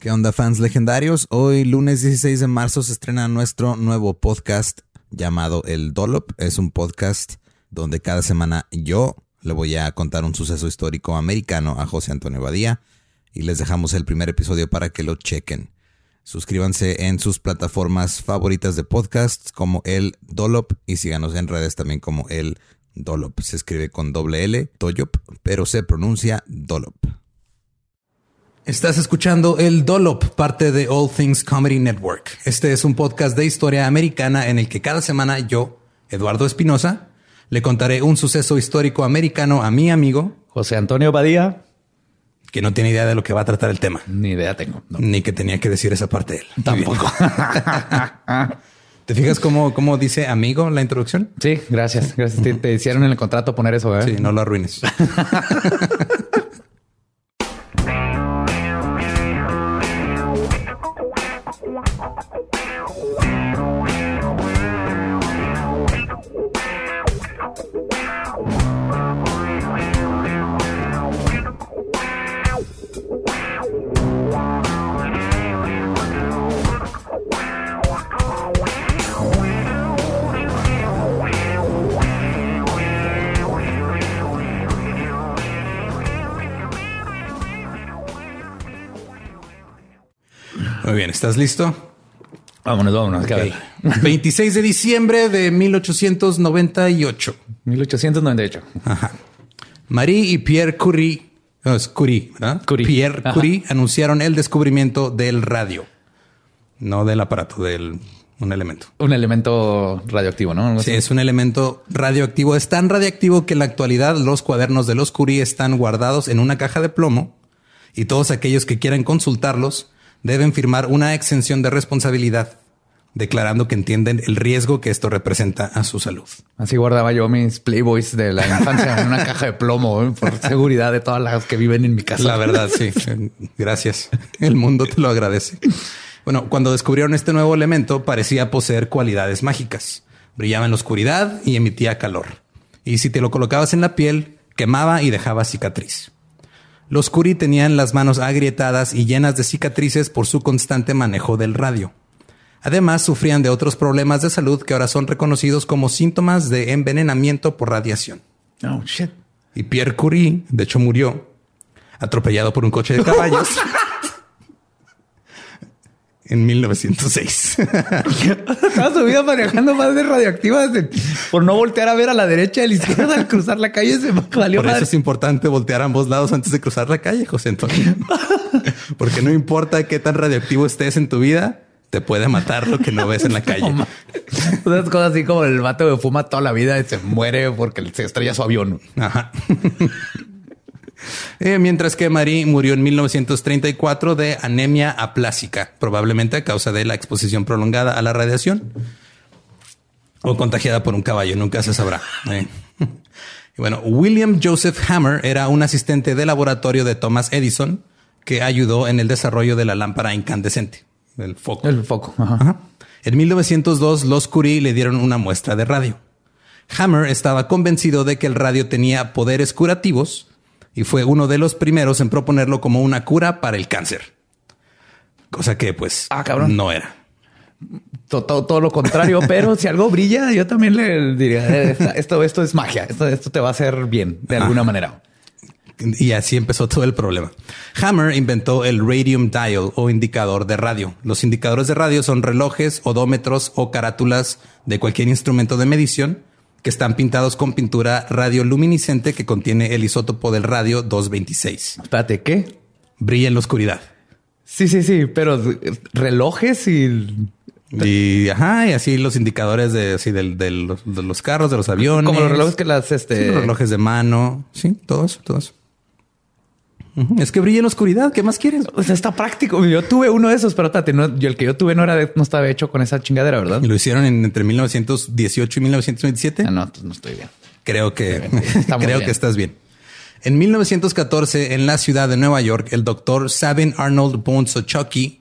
¿Qué onda fans legendarios? Hoy lunes 16 de marzo se estrena nuestro nuevo podcast llamado El Dolop. Es un podcast donde cada semana yo le voy a contar un suceso histórico americano a José Antonio Badía y les dejamos el primer episodio para que lo chequen. Suscríbanse en sus plataformas favoritas de podcasts como El Dolop y síganos en redes también como El Dolop. Se escribe con doble L, Toyop, pero se pronuncia Dolop. Estás escuchando El Dolop, parte de All Things Comedy Network. Este es un podcast de historia americana en el que cada semana yo, Eduardo Espinosa, le contaré un suceso histórico americano a mi amigo José Antonio Badía, que no tiene idea de lo que va a tratar el tema. Ni idea tengo. Ni que tenía que decir esa parte de él. Tampoco. ¿Te fijas cómo, cómo dice amigo la introducción? Sí, gracias. Gracias. Te, te hicieron en el contrato poner eso. ¿eh? Sí, no lo arruines. Muy bien, ¿estás listo? Vámonos, vámonos. Okay. 26 de diciembre de 1898. 1898. Ajá. Marie y Pierre Curie, no, es Curie, ¿verdad? Curie. Pierre Ajá. Curie anunciaron el descubrimiento del radio. No del aparato, del un elemento. Un elemento radioactivo, ¿no? Sí, es un elemento radioactivo. Es tan radioactivo que en la actualidad los cuadernos de los Curie están guardados en una caja de plomo y todos aquellos que quieran consultarlos deben firmar una exención de responsabilidad declarando que entienden el riesgo que esto representa a su salud. Así guardaba yo mis Playboys de la infancia en una caja de plomo ¿eh? por seguridad de todas las que viven en mi casa. La verdad, sí. Gracias. El mundo te lo agradece. Bueno, cuando descubrieron este nuevo elemento, parecía poseer cualidades mágicas. Brillaba en la oscuridad y emitía calor. Y si te lo colocabas en la piel, quemaba y dejaba cicatriz. Los Curie tenían las manos agrietadas y llenas de cicatrices por su constante manejo del radio. Además, sufrían de otros problemas de salud que ahora son reconocidos como síntomas de envenenamiento por radiación. Oh, shit. Y Pierre Curie, de hecho, murió atropellado por un coche de caballos en 1906. Toda su vida manejando más de radioactivas por no voltear a ver a la derecha y a la izquierda al cruzar la calle. Se valió Por eso madre. es importante voltear a ambos lados antes de cruzar la calle, José Antonio. Porque no importa qué tan radioactivo estés en tu vida, te puede matar lo que no ves en la calle. Unas cosas así como el vato que fuma toda la vida y se muere porque se estrella su avión. Ajá. Eh, mientras que Marie murió en 1934 de anemia aplásica, probablemente a causa de la exposición prolongada a la radiación o contagiada por un caballo, nunca se sabrá. Eh. Y bueno, William Joseph Hammer era un asistente de laboratorio de Thomas Edison que ayudó en el desarrollo de la lámpara incandescente, el foco. El foco. Ajá. Ajá. En 1902, los Curie le dieron una muestra de radio. Hammer estaba convencido de que el radio tenía poderes curativos y fue uno de los primeros en proponerlo como una cura para el cáncer. Cosa que, pues, Ah, cabrón. no era. Todo, todo- todo lo contrario, pero si algo brilla, yo también le diría eh, esto, esto es magia. Esto, esto te va a hacer bien de alguna manera. Y así empezó todo el problema. Hammer inventó el radium dial o indicador de radio. Los indicadores de radio son relojes, odómetros o carátulas de cualquier instrumento de medición que están pintados con pintura radioluminiscente que contiene el isótopo del radio 226. Espérate, ¿qué? Brilla en la oscuridad. Sí, sí, sí, pero relojes y Y ajá, y así los indicadores de, así del- del- los, de los carros, de los aviones. como los relojes que las Sí, este los relojes de mano. Sí, todo eso, todo eso. Es que brilla en la oscuridad. ¿Qué más quieres? O sea, está práctico. Yo tuve uno de esos, pero espérate, no, yo el que yo tuve no era de- no estaba hecho con esa chingadera, ¿verdad? Lo hicieron en- entre 1918 y 1927. Ah, no, no estoy bien. Creo que creo bien. que estás bien. En 1914, en la ciudad de Nueva York, el doctor Sabin Arnold Bonsochocki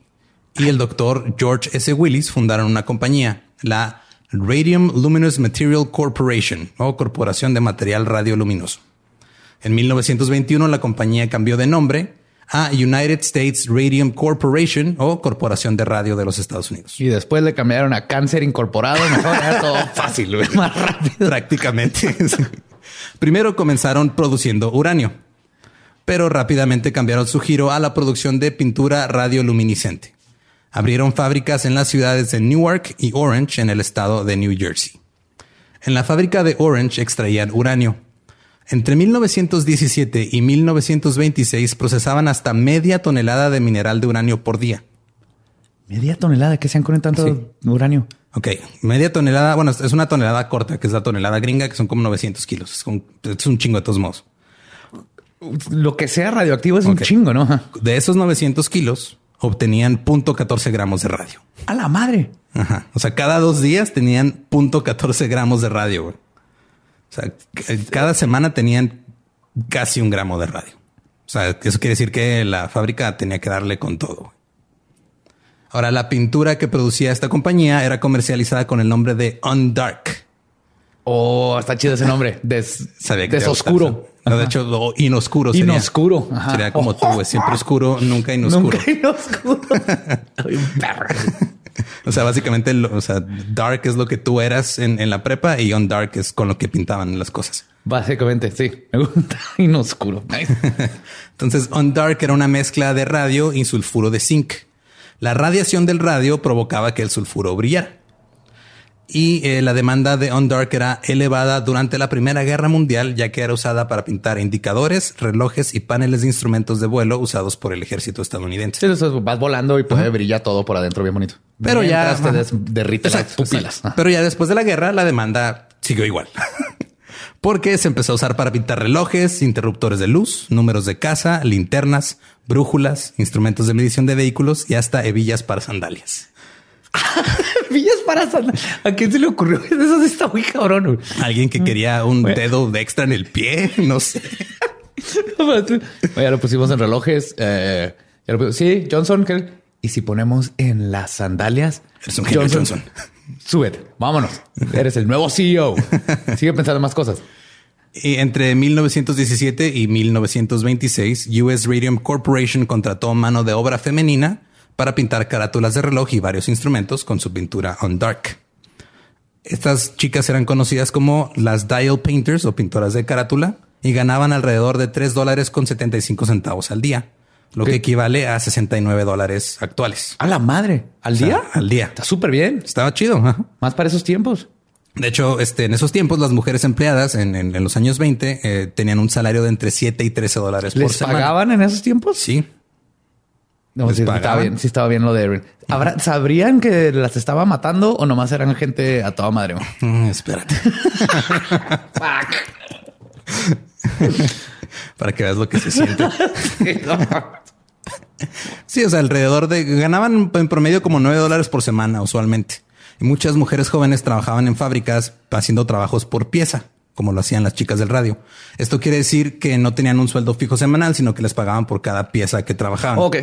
y el doctor George S. Willis fundaron una compañía, la Radium Luminous Material Corporation o Corporación de Material Radioluminoso. En 1921, la compañía cambió de nombre a United States Radium Corporation o Corporación de Radio de los Estados Unidos. Y después le cambiaron a Cáncer Incorporado. Mejor era todo fácil, más rápido. Prácticamente. Primero comenzaron produciendo uranio, pero rápidamente cambiaron su giro a la producción de pintura radioluminiscente. Abrieron fábricas en las ciudades de Newark y Orange en el estado de New Jersey. En la fábrica de Orange extraían uranio. Entre 1917 y 1926 procesaban hasta media tonelada de mineral de uranio por día. Media tonelada, ¿qué se han con tanto uranio? Ok, media tonelada, bueno, es una tonelada corta, que es la tonelada gringa, que son como 900 kilos. Es, un chingo de todos modos. Lo que sea radioactivo es un chingo, ¿no? De esos 900 kilos, obtenían 0.14 gramos de radio. A la madre. Ajá. O sea, cada dos días tenían 0.14 gramos de radio. Güey. O sea, cada semana tenían casi un gramo de radio. O sea, eso quiere decir que la fábrica tenía que darle con todo. Ahora, la pintura que producía esta compañía era comercializada con el nombre de Undark. Oh, está chido ese nombre. Des, desoscuro. No, de hecho, lo inoscuro sería. Inoscuro. Sería como tú, güey. Siempre oscuro, nunca inoscuro. Nunca inoscuro. o sea, básicamente, o sea, dark es lo que tú eras en, en, la prepa y on dark es con lo que pintaban las cosas. Básicamente, sí. Me gusta inoscuro. Entonces, on dark era una mezcla de radio y sulfuro de zinc. La radiación del radio provocaba que el sulfuro brillara y eh, la demanda de Undark era elevada durante la Primera Guerra Mundial, ya que era usada para pintar indicadores, relojes y paneles de instrumentos de vuelo usados por el ejército estadounidense. Sí, vas volando y puede brillar todo por adentro bien bonito. Pero ya te derrite las pupilas. Pero ya después de la guerra, la demanda siguió igual. Porque se empezó a usar para pintar relojes, interruptores de luz, números de casa, linternas, brújulas, instrumentos de medición de vehículos y hasta hebillas para sandalias. Villas para ¿A quién se le ocurrió? Eso está muy cabrón. Alguien que quería un dedo de extra en el pie, no sé. ya lo pusimos en relojes. Eh, sí, Johnson. Y si ponemos en las sandalias, es un Johnson, Johnson. Súbete, vámonos. Eres el nuevo CEO. Sigue pensando más cosas. Y entre 1917 y 1926, US Radium Corporation contrató mano de obra femenina para pintar carátulas de reloj y varios instrumentos con su pintura on dark. Estas chicas eran conocidas como las dial painters o pintoras de carátula y ganaban alrededor de 3 dólares con 75 centavos al día, lo que equivale a 69 dólares actuales. A la madre, al día, al día. Está súper bien. Estaba chido. Más para esos tiempos. De hecho, este, en esos tiempos, las mujeres empleadas en, los años 20 eh, tenían un salario de entre 7 y 13 dólares por semana. ¿Les pagaban en esos tiempos? Sí. No, sí estaba bien, sí estaba bien lo de Erin. ¿Sabrían que las estaba matando o nomás eran gente a toda madre? Mm, espérate. Para que veas lo que se siente. sí, o sea, alrededor de ganaban en promedio como nueve dólares por semana usualmente. Y muchas mujeres jóvenes trabajaban en fábricas haciendo trabajos por pieza como lo hacían las chicas del radio. Esto quiere decir que no tenían un sueldo fijo semanal, sino que les pagaban por cada pieza que trabajaban. Ok.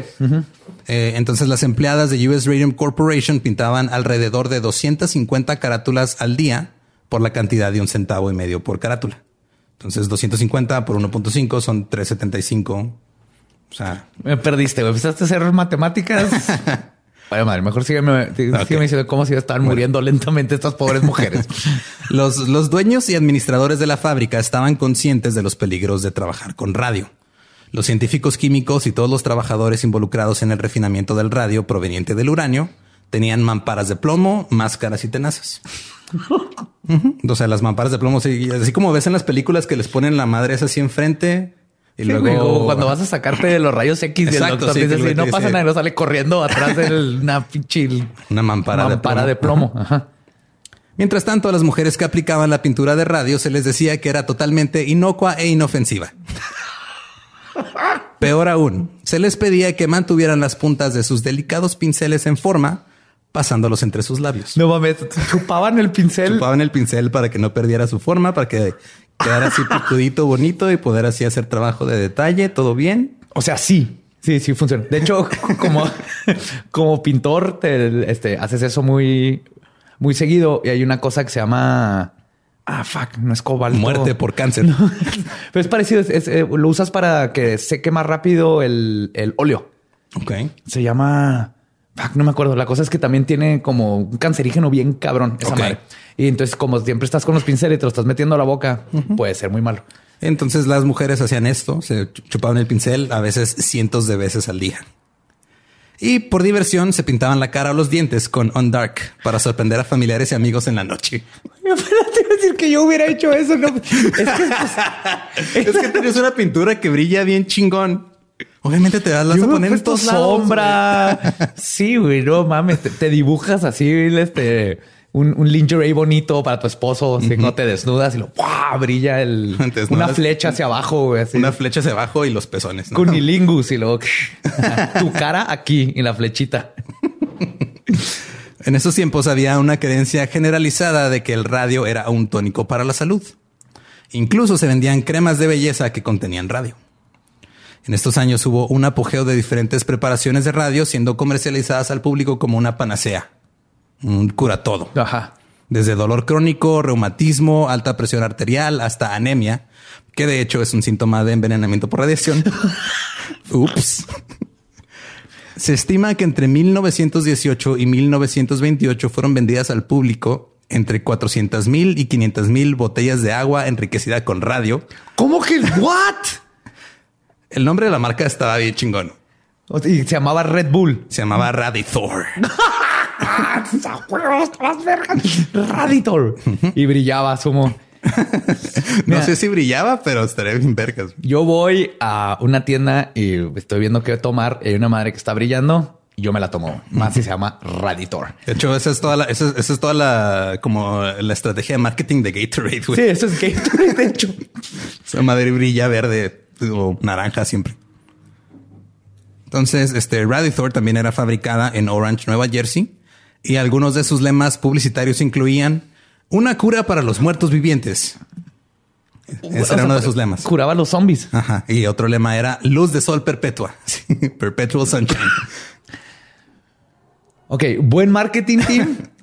Eh, entonces las empleadas de US Radium Corporation pintaban alrededor de 250 carátulas al día por la cantidad de un centavo y medio por carátula. Entonces 250 por 1.5 son 375. O sea, me perdiste. Empezaste a hacer matemáticas. Vaya madre, mejor sígueme, diciendo cómo se están muriendo lentamente estas pobres mujeres. los, los dueños y administradores de la fábrica estaban conscientes de los peligros de trabajar con radio. Los científicos químicos y todos los trabajadores involucrados en el refinamiento del radio proveniente del uranio tenían mamparas de plomo, máscaras y tenazas. O sea, las mamparas de plomo, así como ves en las películas que les ponen la madre esa así enfrente, y luego cuando vas a sacarte de los rayos X y el doctor dice, no pasa nada, no sale corriendo atrás de una pinche una mampara, de plomo. Mientras tanto, a las mujeres que aplicaban la pintura de radio se les decía que era totalmente inocua e inofensiva. Peor aún, se les pedía que mantuvieran las puntas de sus delicados pinceles en forma, pasándolos entre sus labios. No mames, chupaban el pincel. Chupaban el pincel para que no perdiera su forma, para que quedar así picudito, bonito y poder así hacer trabajo de detalle, todo bien. O sea, sí, sí, sí funciona. De hecho, como, como pintor, te, este, haces eso muy, muy seguido y hay una cosa que se llama Ah, fuck, no es cobalto. Muerte por cáncer. Pero es parecido, es- eh, lo usas para que seque más rápido el, el óleo. Ok. Se llama. Fuck, no me acuerdo. La cosa es que también tiene como un cancerígeno bien cabrón esa madre. Y entonces, como siempre estás con los pinceles y te lo estás metiendo a la boca, puede ser muy malo. Entonces las mujeres hacían esto, se chupaban el pincel a veces cientos de veces al día. Y por diversión se pintaban la cara o los dientes con On Dark para sorprender a familiares y amigos en la noche. Iba a decir que yo hubiera hecho eso. No. Es que pues, Es que tienes una pintura que brilla bien chingón. Obviamente te vas, la vas yo a poner en todos sombra. sí, güey, no mames. Te, te dibujas así, este, un, un lingerie bonito para tu esposo. Así no te desnudas y lo ¡buah! brilla el, una flecha hacia abajo, güey. Una flecha hacia abajo y los pezones. ¿no? Cunilingus y luego tu cara aquí y la flechita. En esos tiempos había una creencia generalizada de que el radio era un tónico para la salud. Incluso se vendían cremas de belleza que contenían radio. En estos años hubo un apogeo de diferentes preparaciones de radio siendo comercializadas al público como una panacea. Un cura todo. Ajá. Desde dolor crónico, reumatismo, alta presión arterial, hasta anemia, que de hecho es un síntoma de envenenamiento por radiación. Ups. Se estima que entre 1918 y 1928 fueron vendidas al público entre 400 mil y 500 mil botellas de agua enriquecida con radio. ¿Cómo que what? El nombre de la marca estaba bien chingón. Y se llamaba Red Bull. Se llamaba Radithor. Raditor. Y brillaba, sumo. No sé si brillaba, pero estaría bien vergas. Yo voy a una tienda y estoy viendo qué tomar. Y hay una madre que está brillando y yo me la tomo. Más si se llama Raditor. De hecho, esa es toda la, esa, es- esa es toda la, como la estrategia de marketing de Gatorade, güey. Sí, eso es Gatorade, de hecho. Esa madre brilla verde o naranja siempre. Entonces, este Radithor también era fabricada en Orange, Nueva Jersey, y algunos de sus lemas publicitarios incluían una cura para los muertos vivientes. Ese era uno de sus lemas. Curaba a los zombies. Ajá. Y otro lema era luz de sol perpetua. Perpetual sunshine. Ok, buen marketing team.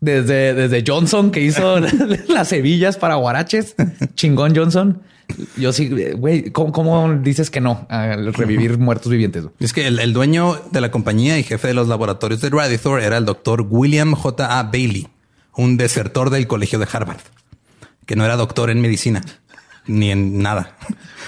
Desde, desde Johnson que hizo las hebillas para guaraches. Chingón Johnson. Yo sí, güey, ¿cómo, cómo dices que no al revivir muertos vivientes? Es que el, el dueño de la compañía y jefe de los laboratorios de Radithor era el doctor William J. A. Bailey, un desertor del colegio de Harvard, que no era doctor en medicina ni en nada.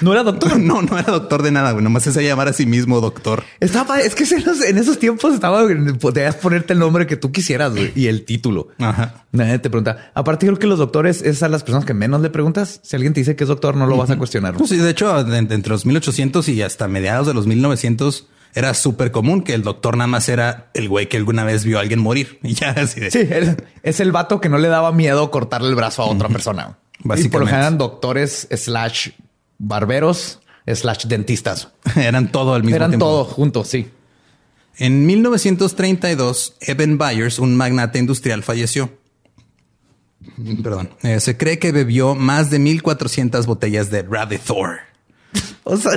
No era doctor. No, no era doctor de nada, güey. Nomás se llamar a sí mismo doctor. Estaba, es que en esos, tiempos estaba, podías ponerte el nombre que tú quisieras güey, y el título. Ajá. Nadie te pregunta. Aparte, creo que los doctores es a las personas que menos le preguntas. Si alguien te dice que es doctor, no lo vas a cuestionar. Pues sí, de hecho, entre los 1800 y hasta mediados de los 1900 era súper común que el doctor nada más era el güey que alguna vez vio a alguien morir. Y ya así de... Sí, es el vato que no le daba miedo cortarle el brazo a otra persona. Y por lo Básicamente. general eran doctores slash barberos slash dentistas. Eran todo al mismo Eran tiempo. todos juntos, sí. En 1932, Evan Byers, un magnate industrial, falleció. Perdón. Eh, se cree que bebió más de 1400 botellas de Radithor. O sea,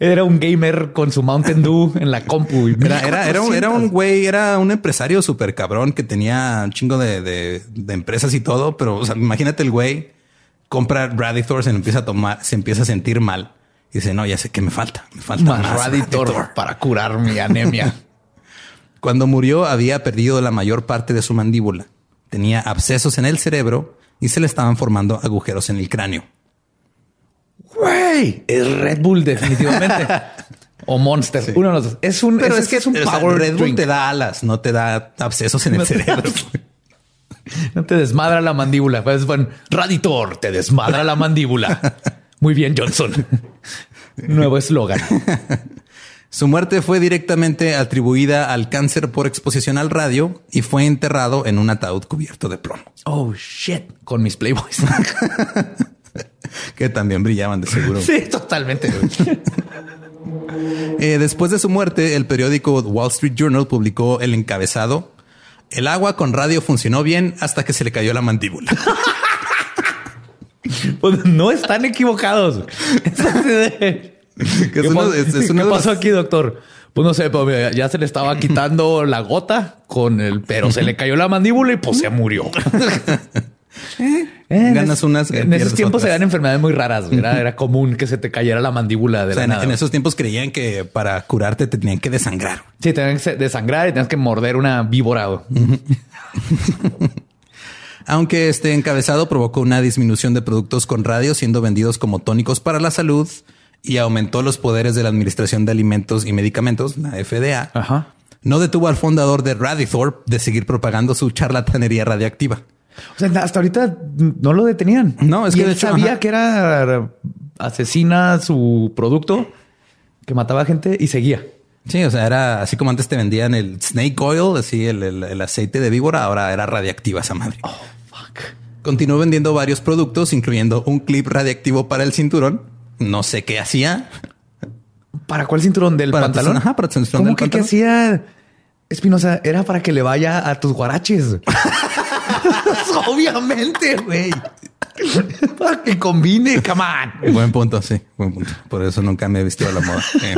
era un gamer con su Mountain Dew en la compu. y Era, era, era, un, era un 1400. güey, era un empresario súper cabrón que tenía un chingo de, de- de empresas y todo, pero o sea, imagínate el güey compra Radithor, se empieza a tomar, se empieza a sentir mal y dice, no, ya sé que me falta, me falta Más Radithor". para curar mi anemia. Cuando murió había perdido la mayor parte de su mandíbula. Tenía abscesos en el cerebro y se le estaban formando agujeros en el cráneo. Güey, es Red Bull definitivamente. o Monster. Uno de los dos. Es un, Pero es, es, que es un power Red Bull drink. te da alas, no te da abscesos en el No cerebro. No te desmadra la mandíbula. Pues bueno, Raditor te desmadra la mandíbula. Muy bien, Johnson. Nuevo eslogan. Su muerte fue directamente atribuida al cáncer por exposición al radio y fue enterrado en un ataúd cubierto de plomo, Oh shit. Con mis Playboys. que también brillaban de seguro. sí, totalmente. Eh, después de su muerte, el periódico Wall Street Journal publicó el encabezado. El agua con radio funcionó bien hasta que se le cayó la mandíbula. Pues no están equivocados. ¿Qué, uno- es- es qué pasó los- aquí, doctor? Pues no sé, mira, ya se le estaba quitando la gota con el, pero se le cayó la mandíbula y pues se murió. Eh, ganas unas. En esos tiempos se dan enfermedades muy raras. Era, común que se te cayera la mandíbula de la en, en, esos tiempos creían que para curarte te tenían que desangrar. Sí, tenían que desangrar y tenías que morder una víbora. Aunque este encabezado provocó una disminución de productos con radio siendo vendidos como tónicos para la salud y aumentó los poderes de la Administración de Alimentos y Medicamentos, la FDA, no detuvo al fundador de Radithorpe de seguir propagando su charlatanería radiactiva. O sea, hasta ahorita no lo detenían. No, es que él sabía que era asesina su producto, que mataba gente y seguía. Sí, o sea, era así como antes te vendían el snake oil, así el, aceite de víbora, ahora era radiactiva esa madre. Oh, fuck. Continuó vendiendo varios productos, incluyendo un clip radiactivo para el cinturón. No sé qué hacía. ¿Para cuál cinturón del pantalón? ajá, para el cinturón ¿Cómo que qué hacía? Espinosa, era para que le vaya a tus guaraches. Obviamente, güey. Para que combine, come on. Buen punto, sí, buen punto. Por eso nunca me he vestido a la moda. Eh.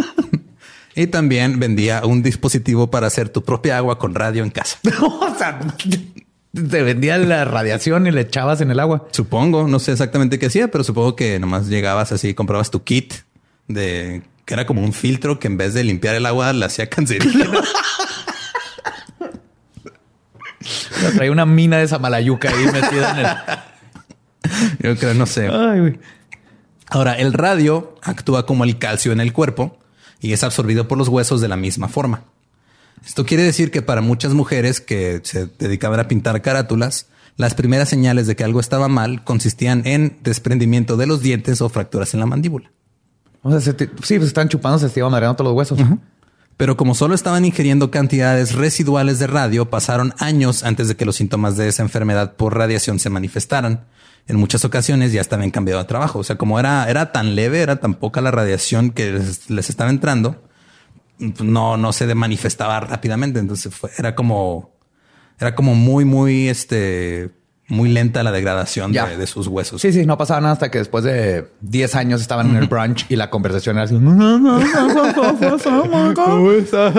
Y también vendía un dispositivo para hacer tu propia agua con radio en casa. o sea, te vendía la radiación y le echabas en el agua. Supongo, no sé exactamente qué hacía, pero supongo que nomás llegabas así, comprabas tu kit de que era como un filtro que en vez de limpiar el agua la hacía cancerígena. Traía una mina de Samalayuca ahí metida en el. Yo creo, no sé. Ahora, el radio actúa como el calcio en el cuerpo y es absorbido por los huesos de la misma forma. Esto quiere decir que para muchas mujeres que se dedicaban a pintar carátulas, las primeras señales de que algo estaba mal consistían en desprendimiento de los dientes o fracturas en la mandíbula. O sea, sí, pues están chupando, se estaban madreando todos los huesos. Pero como solo estaban ingiriendo cantidades residuales de radio, pasaron años antes de que los síntomas de esa enfermedad por radiación se manifestaran. En muchas ocasiones ya estaban cambiado de trabajo. O sea, como era, era tan leve, era tan poca la radiación que les, estaba entrando, no, no se manifestaba rápidamente. Entonces era como, era como muy, muy, este, muy lenta la degradación de, sus huesos. Sí, sí, no pasaba nada hasta que después de 10 años estaban en el brunch y la conversación era así. ¿Cómo estás?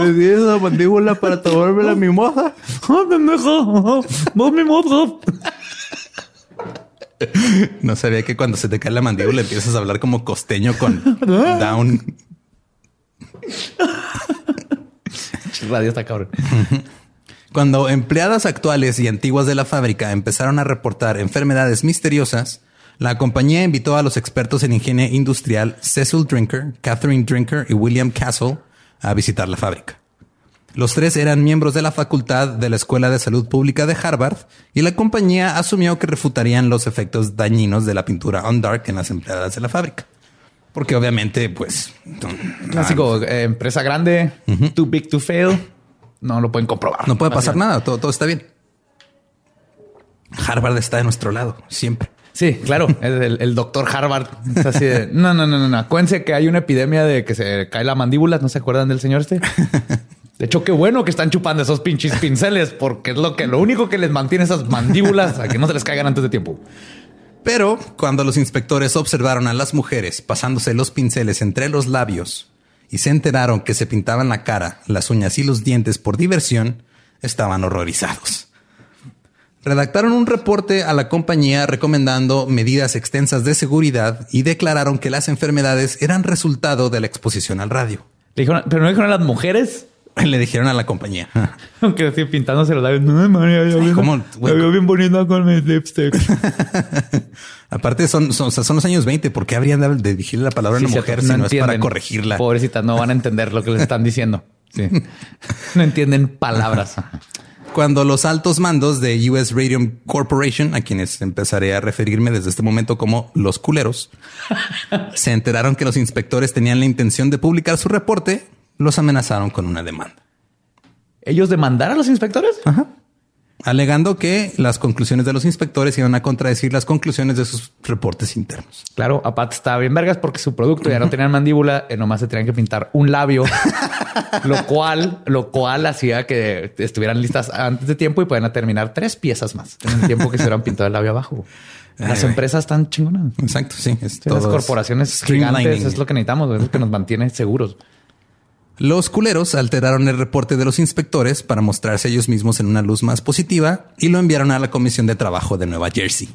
Me esa mandíbula para tomarme la mimosa. No sabía que cuando se te cae la mandíbula empiezas a hablar como costeño con down. Radio está cabrón. Cuando empleadas actuales y antiguas de la fábrica empezaron a reportar enfermedades misteriosas, la compañía invitó a los expertos en higiene industrial Cecil Drinker, Catherine Drinker y William Castle a visitar la fábrica. Los tres eran miembros de la facultad de la Escuela de Salud Pública de Harvard y la compañía asumió que refutarían los efectos dañinos de la pintura on dark en las empleadas de la fábrica. Porque obviamente, pues... Clásico, eh, empresa grande, too big to fail no lo pueden comprobar. No puede pasar nada, todo, todo está bien. Harvard está de nuestro lado, siempre. Sí, claro. El, doctor Harvard es así de no, no, no, no, no. Acuérdense que hay una epidemia de que se cae la mandíbula. ¿No se acuerdan del señor este? De hecho, qué bueno que están chupando esos pinches pinceles, porque es lo que lo único que les mantiene esas mandíbulas a que no se les caigan antes de tiempo. Pero cuando los inspectores observaron a las mujeres pasándose los pinceles entre los labios y se enteraron que se pintaban la cara, las uñas y los dientes por diversión, estaban horrorizados. Redactaron un reporte a la compañía recomendando medidas extensas de seguridad y declararon que las enfermedades eran resultado de la exposición al radio. pero no dijeron a las mujeres. Le dijeron a la compañía. Aunque así pintándose los labios. No, María, yo bien, veo bien bonita con mi lipstick. Aparte son, son, son, los años 20. ¿Por qué habrían de dirigirle la palabra a una mujer si no es para corregirla? Pobrecita, no van a entender lo que les están diciendo. Sí. no entienden palabras. Cuando los altos mandos de US Radium Corporation, a quienes empezaré a referirme desde este momento como los culeros, se enteraron que los inspectores tenían la intención de publicar su reporte, los amenazaron con una demanda. ¿Ellos demandaron a los inspectores? Ajá. Alegando que las conclusiones de los inspectores iban a contradecir las conclusiones de sus reportes internos. Claro, Pat estaba bien vergas porque su producto ya no tenía mandíbula, y nomás se tenían que pintar un labio, lo cual, lo cual hacía que estuvieran listas antes de tiempo y puedan terminar tres piezas más en el tiempo que se hubieran pintado el labio abajo. Las empresas están chingonas. Exacto, sí. las corporaciones gigantes es lo que necesitamos, es lo que nos mantiene seguros. Los culeros alteraron el reporte de los inspectores para mostrarse ellos mismos en una luz más positiva y lo enviaron a la Comisión de Trabajo de Nueva Jersey.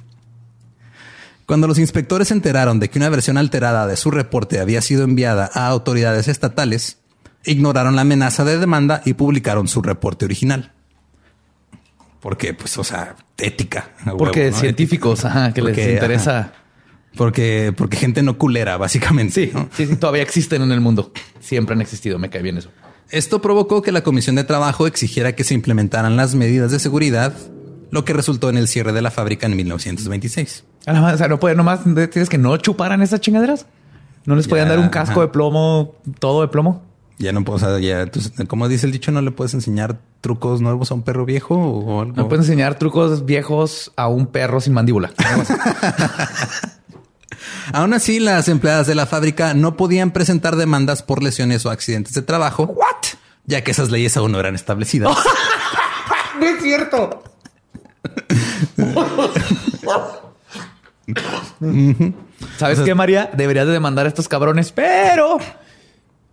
Cuando los inspectores se enteraron de que una versión alterada de su reporte había sido enviada a autoridades estatales, ignoraron la amenaza de demanda y publicaron su reporte original. Porque, pues, o sea, ética. Porque científicos, que les interesa. Porque, porque gente no culera, básicamente. Sí, sí, sí, todavía existen en el mundo. Siempre han existido. Me cae bien eso. Esto provocó que la Comisión de Trabajo exigiera que se implementaran las medidas de seguridad, lo que resultó en el cierre de la fábrica en 1926. O sea, no puede, nomás tienes que no chuparan esas chingaderas. No les podían dar un casco de plomo, todo de plomo. Ya no puedo, o sea, ya, como dice el dicho, no le puedes enseñar trucos nuevos a un perro viejo o algo. No puedes enseñar trucos viejos a un perro sin mandíbula. Aún así, las empleadas de la fábrica no podían presentar demandas por lesiones o accidentes de trabajo. What? Ya que esas leyes aún no eran establecidas. no es cierto. ¿Sabes qué, María? Deberías de demandar a estos cabrones, pero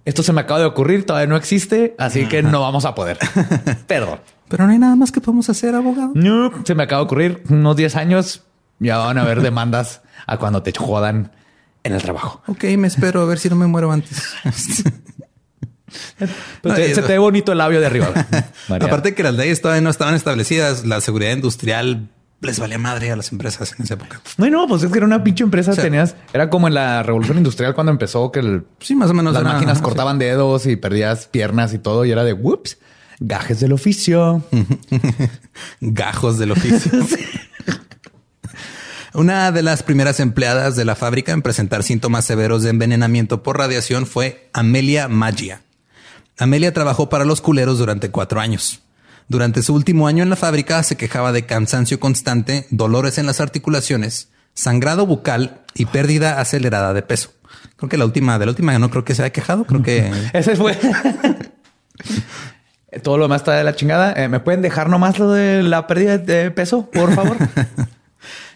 esto se me acaba de ocurrir, todavía no existe, así que no vamos a poder. Perdón. Pero no hay nada más que podemos hacer, abogado. No, se me acaba de ocurrir unos 10 años. Ya van a haber demandas a cuando te jodan en el trabajo. Ok, me espero a ver si no me muero antes. se te ve bonito el labio de arriba. Aparte que las leyes todavía no estaban establecidas, la seguridad industrial les valía madre a las empresas en esa época. No, no, pues es que era una pinche empresa. tenías, era como en la revolución industrial cuando empezó que el, sí, más o menos las máquinas cortaban dedos y perdías piernas y todo. Y era de whoops, gajes del oficio, gajos del oficio. Una de las primeras empleadas de la fábrica en presentar síntomas severos de envenenamiento por radiación fue Amelia Magia. Amelia trabajó para los culeros durante cuatro años. Durante su último año en la fábrica se quejaba de cansancio constante, dolores en las articulaciones, sangrado bucal y pérdida acelerada de peso. Creo que la última, de la última no creo que se haya quejado, creo que... Ese fue... Todo lo demás está de la chingada. Eh, ¿Me pueden dejar nomás lo de la pérdida de peso, por favor?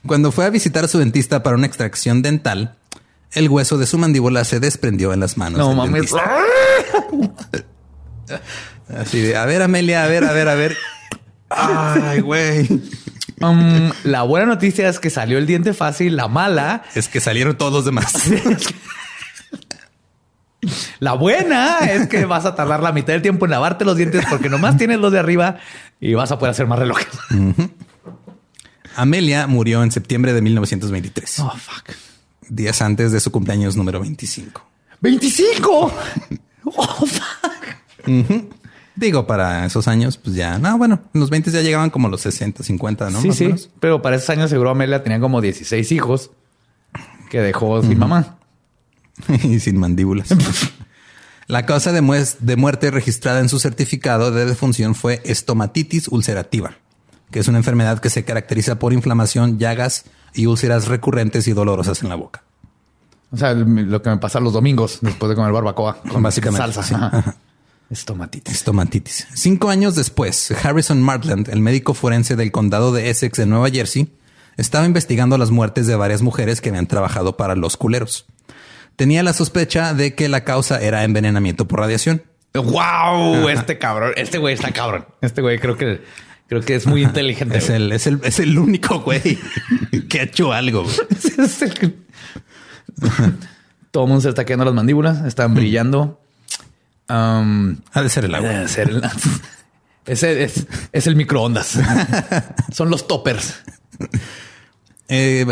Cuando fue a visitar a su dentista para una extracción dental, el hueso de su mandíbula se desprendió en las manos. No mames. Así de, a ver, Amelia, a ver, a ver, a ver. Ay, güey. Um, la buena noticia es que salió el diente fácil. La mala es que salieron todos los demás. La buena es que vas a tardar la mitad del tiempo en lavarte los dientes porque nomás tienes los de arriba y vas a poder hacer más relojes. Amelia murió en septiembre de 1923. Oh, fuck. Días antes de su cumpleaños número 25. ¡25! Oh, fuck. Digo, para esos años, pues ya, no, bueno, en los 20 ya llegaban como los 60, 50, ¿no? Sí, sí. Pero para esos años seguro Amelia tenía como 16 hijos que dejó sin mamá. y sin mandíbulas. La causa de, de muerte registrada en su certificado de defunción fue estomatitis ulcerativa, que es una enfermedad que se caracteriza por inflamación, llagas y úlceras recurrentes y dolorosas en la boca. O sea, lo que me pasa los domingos después de comer barbacoa con Básicamente, salsa. Estomatitis. Estomatitis. Cinco años después, Harrison Martland, el médico forense del condado de Essex en Nueva Jersey, estaba investigando las muertes de varias mujeres que habían trabajado para los culeros. Tenía la sospecha de que la causa era envenenamiento por radiación. ¡Wow! Este cabrón, este güey está cabrón. Este güey creo que creo que es muy inteligente. Es el, es el, es el único güey que ha hecho algo. Todo el mundo se está quedando las mandíbulas, están brillando. Um, ha de ser el agua. Ese es, el microondas. Son los toppers. Eh,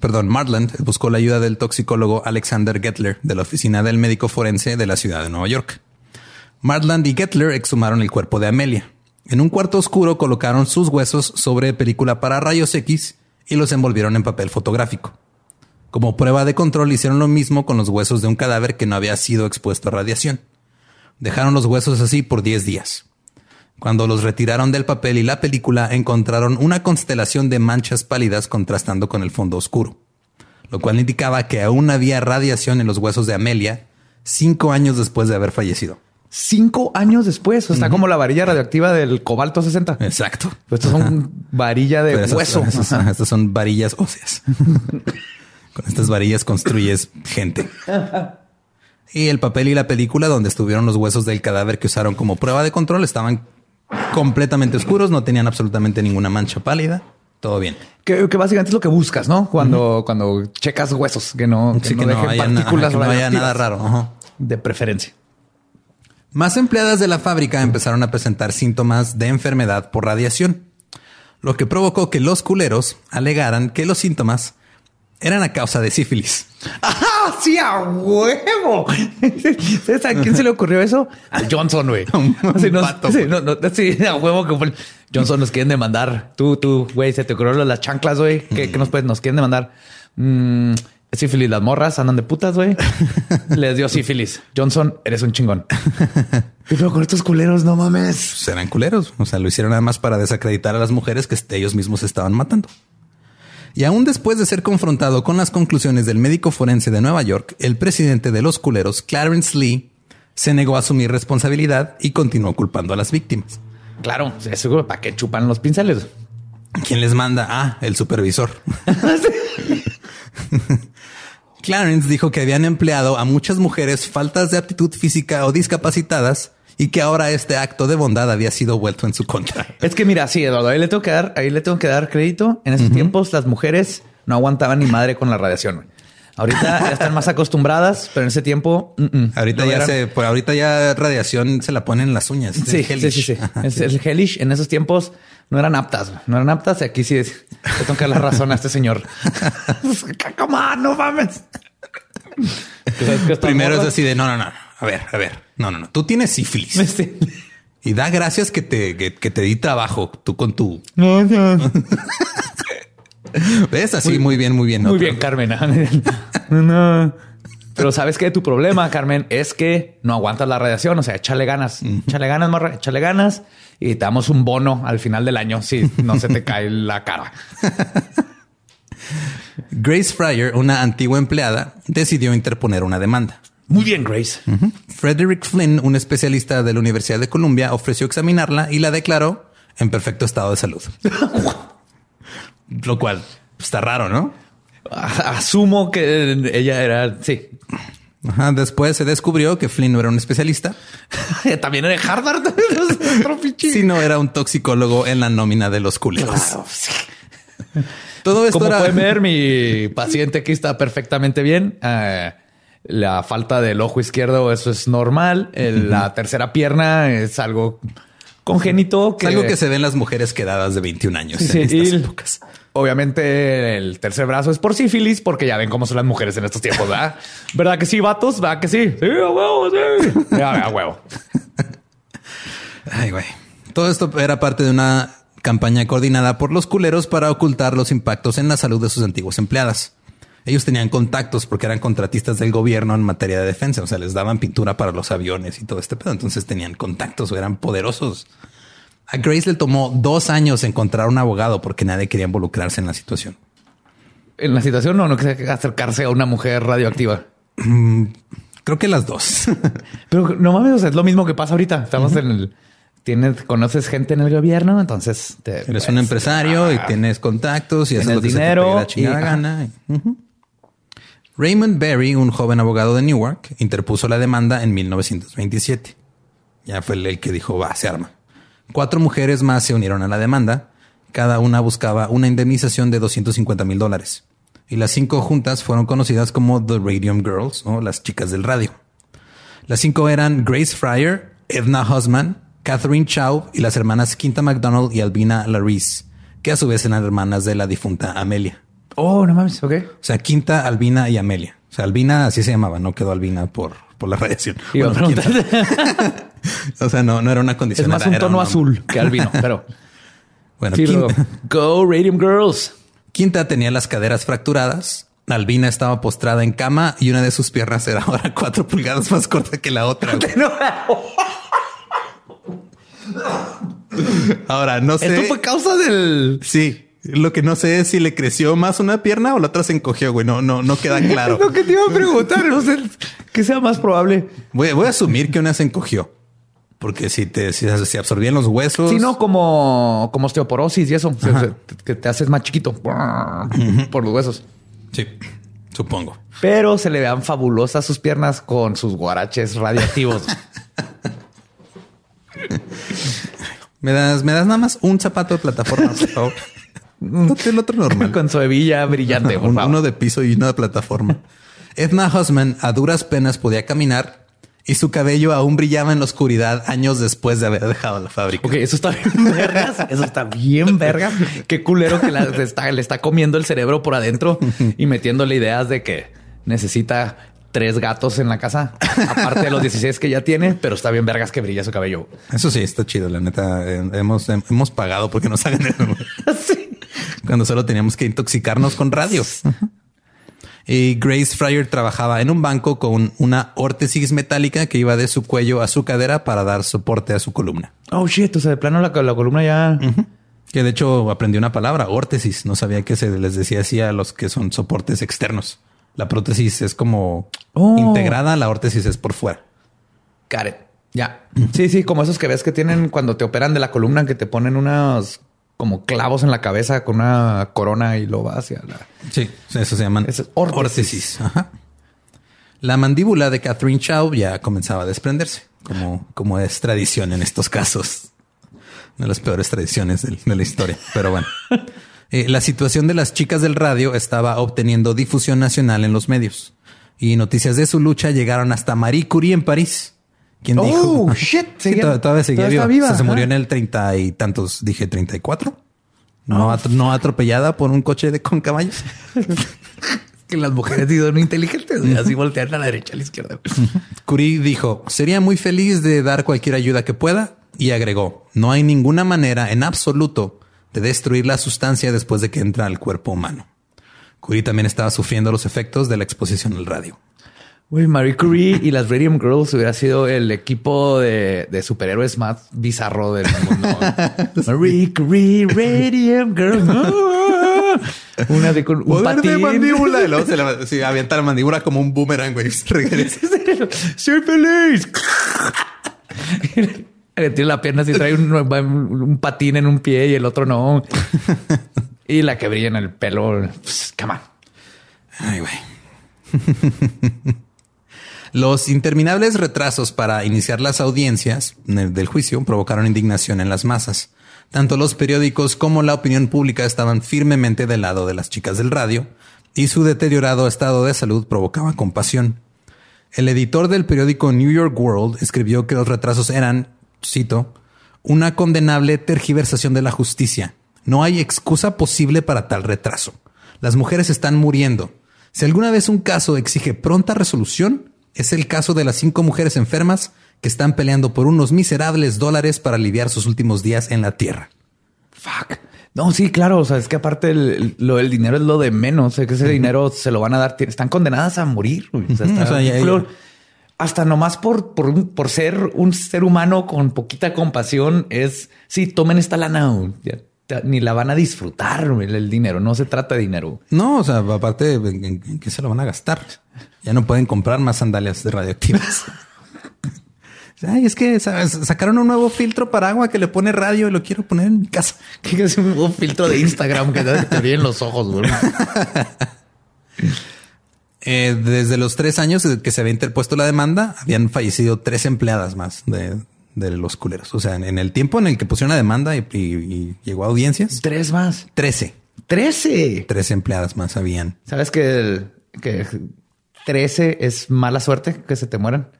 perdón, Martland buscó la ayuda del toxicólogo Alexander Gettler de la oficina del médico forense de la ciudad de Nueva York. Martland y Gettler exhumaron el cuerpo de Amelia. En un cuarto oscuro colocaron sus huesos sobre película para rayos X y los envolvieron en papel fotográfico. Como prueba de control hicieron lo mismo con los huesos de un cadáver que no había sido expuesto a radiación. Dejaron los huesos así por 10 días. Cuando los retiraron del papel y la película encontraron una constelación de manchas pálidas contrastando con el fondo oscuro, lo cual indicaba que aún había radiación en los huesos de Amelia cinco años después de haber fallecido. Cinco años después. Está como la varilla radioactiva del cobalto 60. Exacto. Pues estos son varilla de hueso. estas son varillas óseas. Con estas varillas construyes gente. Y el papel y la película donde estuvieron los huesos del cadáver que usaron como prueba de control estaban completamente oscuros, no tenían absolutamente ninguna mancha pálida. Todo bien. Que, básicamente es lo que buscas, ¿no? Cuando, cuando checas huesos, que no, que, no, haya partículas no haya nada raro. De preferencia. Más empleadas de la fábrica empezaron a presentar síntomas de enfermedad por radiación, lo que provocó que los culeros alegaran que los síntomas eran a causa de sífilis. ¡Ah, sí, a huevo! ¿Sabes a quién se le ocurrió eso? Al Johnson, güey. Sí, no, sí, a huevo que Johnson nos quieren demandar. Tú, tú, güey, se te ocurrió las chanclas, güey. ¿Qué, nos, pueden, nos quieren demandar? Mm, sífilis, las morras andan de putas, güey. Les dio sífilis. Johnson, eres un chingón. Pero con estos culeros, no mames. Serán culeros. O sea, lo hicieron nada más para desacreditar a las mujeres que ellos mismos estaban matando. Y aún después de ser confrontado con las conclusiones del médico forense de Nueva York, el presidente de los culeros, Clarence Lee, se negó a asumir responsabilidad y continuó culpando a las víctimas. Claro, seguro para qué chupan los pinceles. ¿Quién les manda? Ah, el supervisor. Clarence dijo que habían empleado a muchas mujeres faltas de aptitud física o discapacitadas y que ahora este acto de bondad había sido vuelto en su contra. Es que mira, sí, Eduardo, ahí le tengo que dar, ahí le tengo que dar crédito. En esos tiempos las mujeres no aguantaban ni madre con la radiación. Ahorita ya están más acostumbradas, pero en ese tiempo, ahorita ya se, por ahorita ya radiación se la ponen en las uñas. Sí, sí, sí, sí. Es el hellish en esos tiempos no eran aptas, no eran aptas. Y aquí sí es, le tengo que dar la razón a este señor. ¿Cómo? No mames. Primero es así de no, no, no. A ver, a ver. No, no, no. Tú tienes sífilis. Y da gracias que te, que, te di trabajo tú con tu. No, no. ¿Ves? Así muy, bien, muy bien. Muy bien, Carmen. no. Pero sabes que tu problema, Carmen, es que no aguantas la radiación. O sea, échale ganas, échale ganas, morra, échale ganas y te damos un bono al final del año si no se te cae la cara. Grace Fryer, una antigua empleada, decidió interponer una demanda. Muy bien, Grace. Frederick Flynn, un especialista de la Universidad de Columbia, ofreció examinarla y la declaró en perfecto estado de salud. Lo cual está raro, ¿no? Asumo que ella era, sí. Después se descubrió que Flynn no era un especialista. También era de Harvard. sino era un toxicólogo en la nómina de los culeros. Todo esto Como pueden ver, mi paciente aquí está perfectamente bien. Eh, la falta del ojo izquierdo, eso es normal. La tercera pierna es algo congénito. Que... Es algo que se ve en las mujeres quedadas de 21 años. Sí, en Obviamente el tercer brazo es por sífilis, porque ya ven cómo son las mujeres en estos tiempos, ¿verdad? ¿Verdad que sí, vatos? ¿Verdad que sí? Sí, a huevo, sí. a huevo. Ay, güey. Todo esto era parte de una campaña coordinada por los culeros para ocultar los impactos en la salud de sus antiguas empleadas ellos tenían contactos porque eran contratistas del gobierno en materia de defensa. O sea, les daban pintura para los aviones y todo este pedo. Entonces tenían contactos o eran poderosos. A Grace le tomó dos años encontrar un abogado porque nadie quería involucrarse en la situación. En la situación o no quería acercarse a una mujer radioactiva. Mm, creo que las dos. Pero no mames, es lo mismo que pasa ahorita. Estamos en el tienes, conoces gente en el gobierno, entonces eres un empresario y ah, tienes contactos y haces lo dinero, que la gana. Raymond Berry, un joven abogado de Newark, interpuso la demanda en 1927. Ya fue el que dijo, va, se arma. Cuatro mujeres más se unieron a la demanda. Cada una buscaba una indemnización de 250 mil dólares. Y las cinco juntas fueron conocidas como The Radium Girls, o las chicas del radio. Las cinco eran Grace Fryer, Edna Husman, Catherine Chow y las hermanas Quinta McDonald y Albina Larice, que a su vez eran hermanas de la difunta Amelia. Oh, no mames, ok. O sea, Quinta, Albina y Amelia. O sea, Albina así se llamaba, no quedó Albina por, por la radiación. o sea, no, no era una condición. Es más un tono azul que albino, pero bueno, Go Radium Girls. Quinta tenía las caderas fracturadas. Albina estaba postrada en cama y una de sus piernas era ahora cuatro pulgadas más corta que la otra. ahora no sé. Esto fue causa del. Sí. Lo que no sé es si le creció más una pierna o la otra se encogió, güey. No, no, no queda claro. es lo que te iba a preguntar. No sé que sea más probable. Voy, a asumir que una se encogió. Porque si te si, absorbían los huesos. Sí, no como, como osteoporosis y eso. que te haces más chiquito por los huesos. Sí. Supongo. Pero se le vean fabulosas sus piernas con sus guaraches radiactivos. ¿Me das, me das nada más un zapato de plataforma, por favor. No, el otro normal. con su hebilla brillante. Por Un- favor. uno de piso y uno de plataforma. Edna Husman a duras penas podía caminar y su cabello aún brillaba en la oscuridad años después de haber dejado la fábrica. Ok, eso está bien vergas. Eso está bien vergas. Qué culero que la- le, está, le está comiendo el cerebro por adentro y metiéndole ideas de que necesita tres gatos en la casa, aparte de los 16 que ya tiene, pero está bien vergas que brilla su cabello. Eso sí, está chido. La neta, eh, hemos, hem- hemos pagado porque nos hagan eso. Sí. Cuando solo teníamos que intoxicarnos con radio. Y Grace Fryer trabajaba en un banco con una órtesis metálica que iba de su cuello a su cadera para dar soporte a su columna. Oh shit, o sea, de plano la, la columna ya. Que de hecho aprendí una palabra, órtesis. No sabía que se les decía así a los que son soportes externos. La prótesis es como Oh. integrada, la órtesis es por fuera. Got it. Ya. Sí, sí, como esos que ves que tienen cuando te operan de la columna, que te ponen unos como clavos en la cabeza con una corona y lo va hacia la. Sí, eso se llaman es órtesis. Ajá. La mandíbula de Catherine Chow ya comenzaba a desprenderse, como, como es tradición en estos casos. Una de las peores tradiciones de la historia, pero bueno. Eh, la situación de las chicas del radio estaba obteniendo difusión nacional en los medios y noticias de su lucha llegaron hasta Marie Curie en París. ¿Quién Oh, dijo? shit, Sí, todavía, todavía seguía todavía está viva. viva, O sea, se murió en el treinta y tantos, dije 34. No, atro- no atropellada por un coche de con caballos. Que las mujeres son inteligentes, así voltean a la derecha, a la izquierda. Curie dijo, sería muy feliz de dar cualquier ayuda que pueda y agregó, no hay ninguna manera en absoluto de destruir la sustancia después de que entra al cuerpo humano. Curie también estaba sufriendo los efectos de la exposición al radio. Güey, Marie Curie y las Radium Girls hubiera sido el equipo de, de superhéroes más bizarro del mundo. Marie Curie, Radium Girls. Ah. Una de con un patín. Y luego se la, avienta la mandíbula como un boomerang, güey. Regresa. Soy feliz. Le Tiene la pierna así, trae un, un patín en un pie y el otro no. Y la que brilla en el pelo. Pues, come on. Ay, güey. Los interminables retrasos para iniciar las audiencias del juicio provocaron indignación en las masas. Tanto los periódicos como la opinión pública estaban firmemente del lado de las chicas del radio y su deteriorado estado de salud provocaba compasión. El editor del periódico New York World escribió que los retrasos eran, cito, una condenable tergiversación de la justicia. No hay excusa posible para tal retraso. Las mujeres están muriendo. Si alguna vez un caso exige pronta resolución, es el caso de las cinco mujeres enfermas que están peleando por unos miserables dólares para aliviar sus últimos días en la tierra. Fuck. No, sí, claro. O sea, es que aparte el, lo, el dinero es lo de menos. O sea, que ese dinero se lo van a dar. Están condenadas a morir. O sea, Ujú, está- o sea, ya- ya- hasta nomás por, por, por ser un ser humano con poquita compasión es sí, tomen esta lana. ya ni la van a disfrutar el dinero. No se trata de dinero. No, o sea, aparte, ¿en, en- qué se lo van a gastar? Ya no pueden comprar más sandalias de radioactivas. Ay, es que ¿sabes? sacaron un nuevo filtro para agua que le pone radio y lo quiero poner en mi casa. Que es un, un filtro de Instagram que te, brillen los ojos. güey. Eh, desde los tres años que se había interpuesto la demanda, habían fallecido tres empleadas más de, de los culeros. O sea, en, en el tiempo en el que pusieron la demanda y, y- y llegó a audiencias, Tres más. trece. Trece. Tres empleadas más habían. ¿Sabes que, el- que 13 es mala suerte que se te mueran?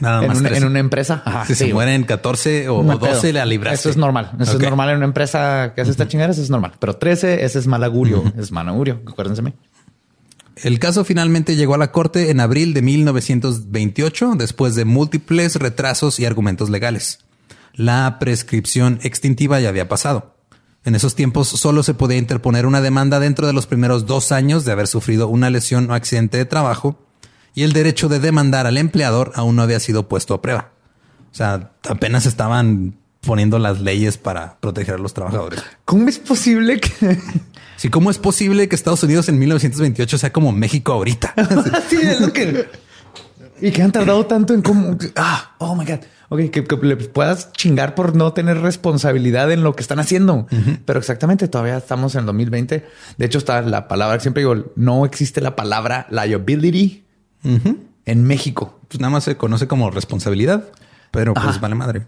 Nada en, más. una, 13. en una empresa. Ajá, si sí, se güey. mueren 14 o, o hay 12, pedo. la libraste. Eso es normal. Eso es normal en una empresa que hace esta chingada. Eso es normal. Pero 13, ese es mal augurio. Es mal augurio. Acuérdense. El caso finalmente llegó a la corte en abril de 1928, después de múltiples retrasos y argumentos legales. La prescripción extintiva ya había pasado. En esos tiempos solo se podía interponer una demanda dentro de los primeros dos años de haber sufrido una lesión o accidente de trabajo y el derecho de demandar al empleador aún no había sido puesto a prueba. O sea, apenas estaban poniendo las leyes para proteger a los trabajadores. ¿Cómo es posible que Sí, ¿cómo es posible que Estados Unidos en 1928 sea como México ahorita? sí es lo que Y que han tardado tanto en como, ah, oh my God. Ok, que, le puedas chingar por no tener responsabilidad en lo que están haciendo. Pero exactamente, todavía estamos en el 2020. De hecho, está la palabra, siempre digo, no existe la palabra liability en México. Pues nada más se conoce como responsabilidad, pero pues vale madre.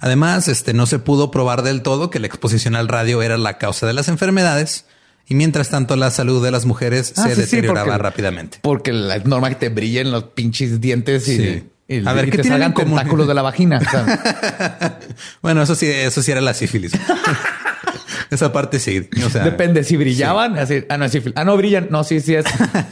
Además, este no se pudo probar del todo que la exposición al radio era la causa de las enfermedades. Y mientras tanto, la salud de las mujeres ah, se deterioraba rápidamente. Porque la norma que te brillen los pinches dientes y a ver, ¿qué te salgan tentáculos de la vagina. bueno, eso sí, eso sí era la sífilis. Esa parte sí. Depende si brillaban. Así, ah, no, sífilis. Ah, no brillan. No, sí, sí es.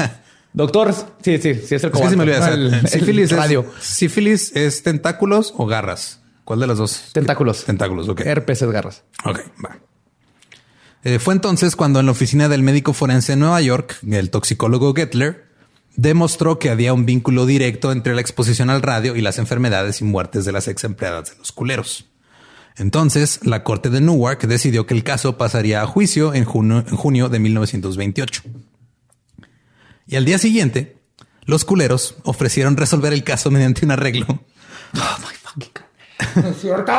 Doctor, sí, sí, sí es el cobarde. Sí, sífilis es radio. Sífilis es tentáculos o garras. ¿Cuál de las dos? Tentáculos. Tentáculos, ok. Herpes es garras. Ok, va. Eh, fue entonces cuando en la oficina del médico forense en Nueva York, el toxicólogo Gettler demostró que había un vínculo directo entre la exposición al radio y las enfermedades y muertes de las ex empleadas de los culeros. Entonces, la corte de Newark decidió que el caso pasaría a juicio en junio, de 1928. Y al día siguiente, los culeros ofrecieron resolver el caso mediante un arreglo. Oh my fucking cierto.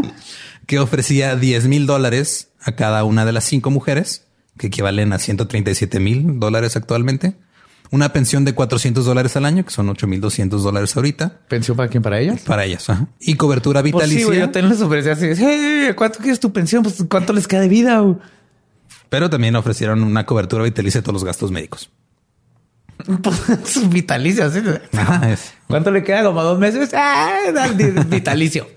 que ofrecía 10 mil dólares a cada una de las cinco mujeres, que equivalen a 137 mil dólares actualmente una pensión de 400 dólares al año, que son 8200 dólares ahorita. ¿Pensión para quién? ¿Para ellas? Para ellas. Ajá. Y cobertura vitalicia. Pues sí, yo tengo la así. ¿Cuánto quieres tu pensión? Pues cuánto les queda de vida. Pero también ofrecieron una cobertura vitalicia de todos los gastos médicos. Pues, vitalicio. ¿sí? ¿Cuánto le queda? Como dos meses. Ah, vitalicio.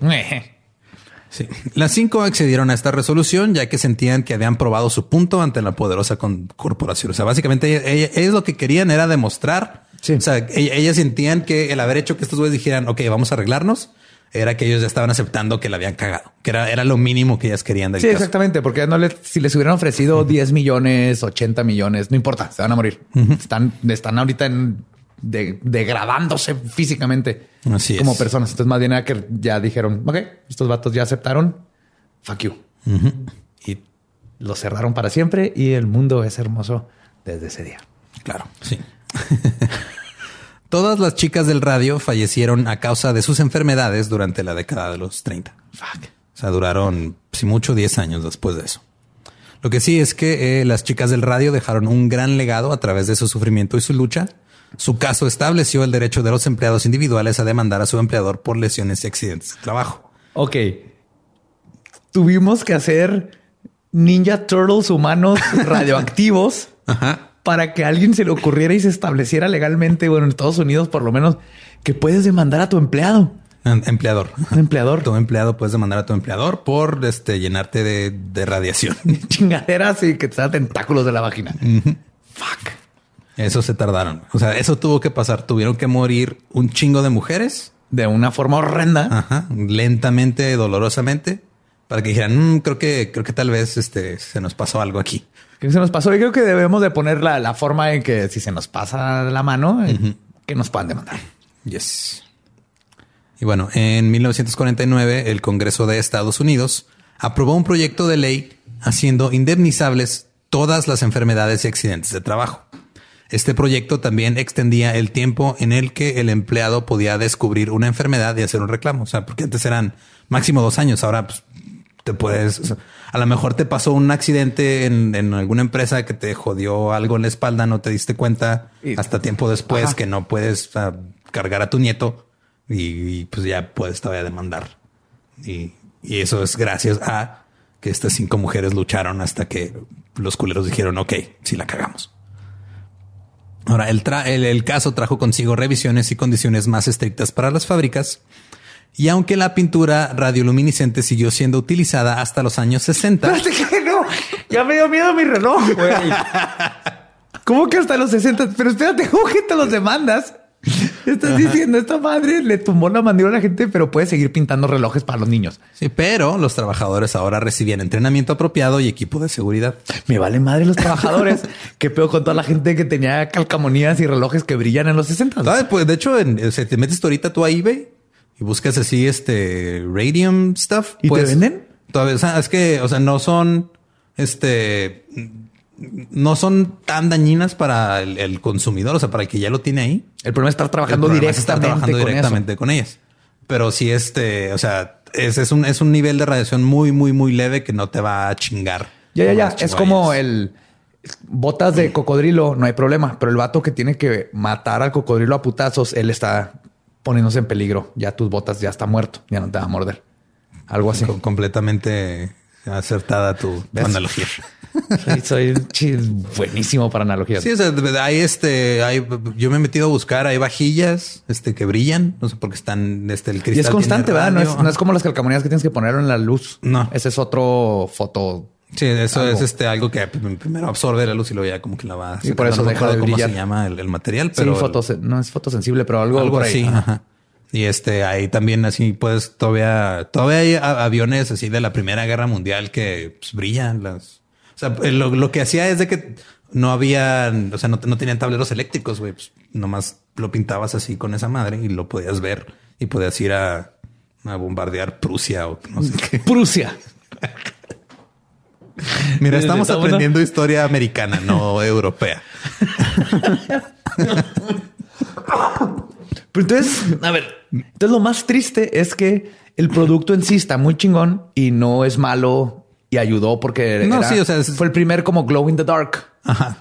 Sí. Las cinco accedieron a esta resolución ya que sentían que habían probado su punto ante la poderosa corporación. O sea, básicamente ellos, lo que querían era demostrar. O sea, ellas sentían que el haber hecho que estos güeyes dijeran, ok, vamos a arreglarnos, era que ellos ya estaban aceptando que la habían cagado, que era, era lo mínimo que ellas querían. Del sí, exactamente, porque no les, si les hubieran ofrecido 10 millones, 80 millones, no importa, se van a morir. Están, están ahorita en degradándose físicamente como personas. Entonces, más bien era que ya dijeron, ok, estos vatos ya aceptaron, fuck you. Y lo cerraron para siempre y el mundo es hermoso desde ese día. Claro, sí. Todas las chicas del radio fallecieron a causa de sus enfermedades durante la década de los 30. Fuck. O sea, duraron, si mucho, 10 años después de eso. Lo que sí es que eh, las chicas del radio dejaron un gran legado a través de su sufrimiento y su lucha su caso estableció el derecho de los empleados individuales a demandar a su empleador por lesiones y accidentes de trabajo. Ok. Tuvimos que hacer Ninja Turtles humanos radioactivos para que a alguien se le ocurriera y se estableciera legalmente, bueno, en Estados Unidos por lo menos, que puedes demandar a tu empleado. Em, empleador. Empleador. Tu empleado puedes demandar a tu empleador por este, llenarte de, radiación. Chingaderas y que te da tentáculos de la vagina. Fuck. Eso se tardaron. O sea, eso tuvo que pasar. Tuvieron que morir un chingo de mujeres. De una forma horrenda. Ajá. Lentamente, dolorosamente. Para que dijeran, mm, creo que, creo que tal vez este, se nos pasó algo aquí. ¿Qué se nos pasó? Y creo que debemos de poner la, forma en que si se nos pasa la mano, eh, que nos puedan demandar. Yes. Y bueno, en 1949 el Congreso de Estados Unidos aprobó un proyecto de ley haciendo indemnizables todas las enfermedades y accidentes de trabajo. Este proyecto también extendía el tiempo en el que el empleado podía descubrir una enfermedad y hacer un reclamo. O sea, porque antes eran máximo dos años. Ahora pues, te puedes, a lo mejor te pasó un accidente en, alguna empresa que te jodió algo en la espalda, no te diste cuenta hasta tiempo después que no puedes cargar a tu nieto y, pues ya puedes todavía demandar. Y, y eso es gracias a que estas cinco mujeres lucharon hasta que los culeros dijeron, ok, si la cagamos. Ahora, el, el, caso trajo consigo revisiones y condiciones más estrictas para las fábricas. Y aunque la pintura radioluminiscente siguió siendo utilizada hasta los años 60. no, ya me dio miedo mi reloj, güey. ¿Cómo que hasta los 60? Pero espérate, ¿cómo que te los demandas? Estás diciendo, esta madre le tumbó la mandíbula a la gente, pero puede seguir pintando relojes para los niños. Sí, pero los trabajadores ahora recibían entrenamiento apropiado y equipo de seguridad. Me vale madre los trabajadores. Qué peor con toda la gente que tenía calcamonías y relojes que brillan en los 60. Pues de hecho, en, te metes ahorita tú a eBay y buscas así este radium stuff. ¿Y te pues, venden? Todavía, es que, o sea, no son este no son tan dañinas para el, consumidor, o sea, para el que ya lo tiene ahí. El problema es estar trabajando directamente, con, directamente con ellas. Pero si este, o sea, es, es, un, es un nivel de radiación muy, muy, muy leve que no te va a chingar. Ya, ya, ya. Es como el botas de cocodrilo, no hay problema. Pero el vato que tiene que matar al cocodrilo a putazos, él está poniéndose en peligro. Ya tus botas ya está muerto, ya no te va a morder. Algo así. completamente acertada tu, analogía. Soy, buenísimo para analogías. Sí, o sea, hay este, hay, yo me he metido a buscar, hay vajillas, este, que brillan, no sé por qué están, este, el cristal. Y es constante, ¿verdad? No es, como las calcamonías que tienes que poner en la luz. No. Ese es otro foto. Sí, eso es este algo que primero absorbe la luz y luego ya como que la va. Y por eso deja de brillar. Cómo se llama el, material, pero sí, no es fotosensible, pero algo, algo así. Ajá. Y este, ahí también así puedes todavía, todavía hay aviones así de la Primera Guerra Mundial que pues, brillan las. O sea, lo, que hacía es de que no había, o sea, no, tenían tableros eléctricos, güey. Pues nomás lo pintabas así con esa madre y lo podías ver y podías ir a, a bombardear Prusia o no sé qué. Prusia. Mira, estamos aprendiendo historia americana, no europea. Pero entonces, a ver, entonces lo más triste es que el producto en sí está muy chingón y no es malo y ayudó porque no, sí, o sea, fue el primer como glow in the dark. Ajá.